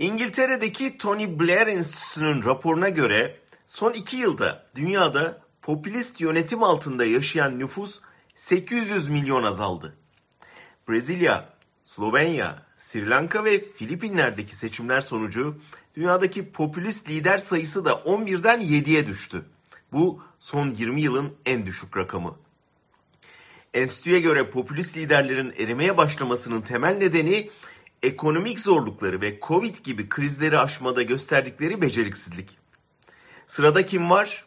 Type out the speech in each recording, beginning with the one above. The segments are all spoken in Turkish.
İngiltere'deki Tony Blair Enstitüsü'nün raporuna göre son iki yılda dünyada popülist yönetim altında yaşayan nüfus 800 milyon azaldı. Brezilya, Slovenya, Sri Lanka ve Filipinler'deki seçimler sonucu dünyadaki popülist lider sayısı da 11'den 7'ye düştü. Bu son 20 yılın en düşük rakamı. Enstitüye göre popülist liderlerin erimeye başlamasının temel nedeni ekonomik zorlukları ve Covid gibi krizleri aşmada gösterdikleri beceriksizlik. Sırada kim var?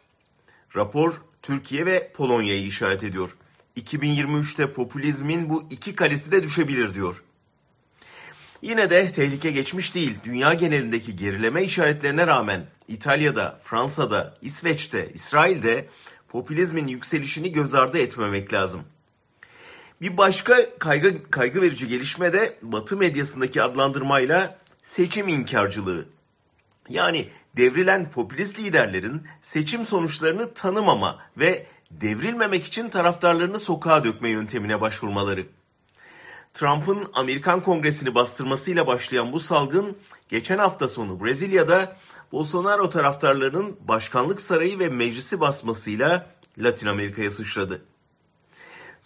Rapor Türkiye ve Polonya'yı işaret ediyor. 2023'te popülizmin bu iki kalesi de düşebilir diyor. Yine de tehlike geçmiş değil. Dünya genelindeki gerileme işaretlerine rağmen İtalya'da, Fransa'da, İsveç'te, İsrail'de popülizmin yükselişini göz ardı etmemek lazım. Bir başka kaygı, kaygı verici gelişme de Batı medyasındaki adlandırmayla seçim inkarcılığı. Yani devrilen popülist liderlerin seçim sonuçlarını tanımama ve devrilmemek için taraftarlarını sokağa dökme yöntemine başvurmaları. Trump'ın Amerikan Kongresi'ni bastırmasıyla başlayan bu salgın geçen hafta sonu Brezilya'da Bolsonaro taraftarlarının başkanlık sarayı ve meclisi basmasıyla Latin Amerika'ya sıçradı.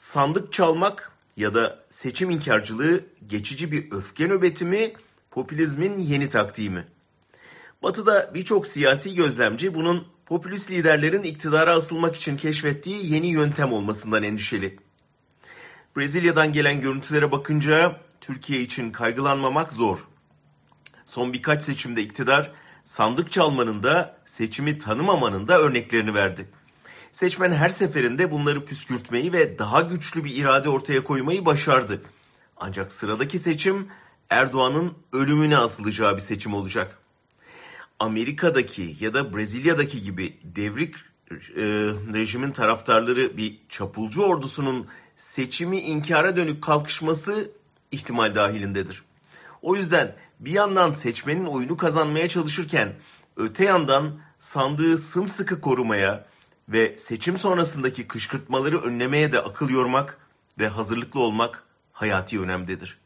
Sandık çalmak ya da seçim inkarcılığı geçici bir öfke nöbeti mi, popülizmin yeni taktiği mi? Batı'da birçok siyasi gözlemci bunun popülist liderlerin iktidara asılmak için keşfettiği yeni yöntem olmasından endişeli. Brezilya'dan gelen görüntülere bakınca Türkiye için kaygılanmamak zor. Son birkaç seçimde iktidar sandık çalmanın da seçimi tanımamanın da örneklerini verdi. Seçmen her seferinde bunları püskürtmeyi ve daha güçlü bir irade ortaya koymayı başardı. Ancak sıradaki seçim Erdoğan'ın ölümüne asılacağı bir seçim olacak. Amerika'daki ya da Brezilya'daki gibi devrik e, rejimin taraftarları bir çapulcu ordusunun seçimi inkara dönük kalkışması ihtimal dahilindedir. O yüzden bir yandan seçmenin oyunu kazanmaya çalışırken öte yandan sandığı sımsıkı korumaya ve seçim sonrasındaki kışkırtmaları önlemeye de akıl yormak ve hazırlıklı olmak hayati önemdedir.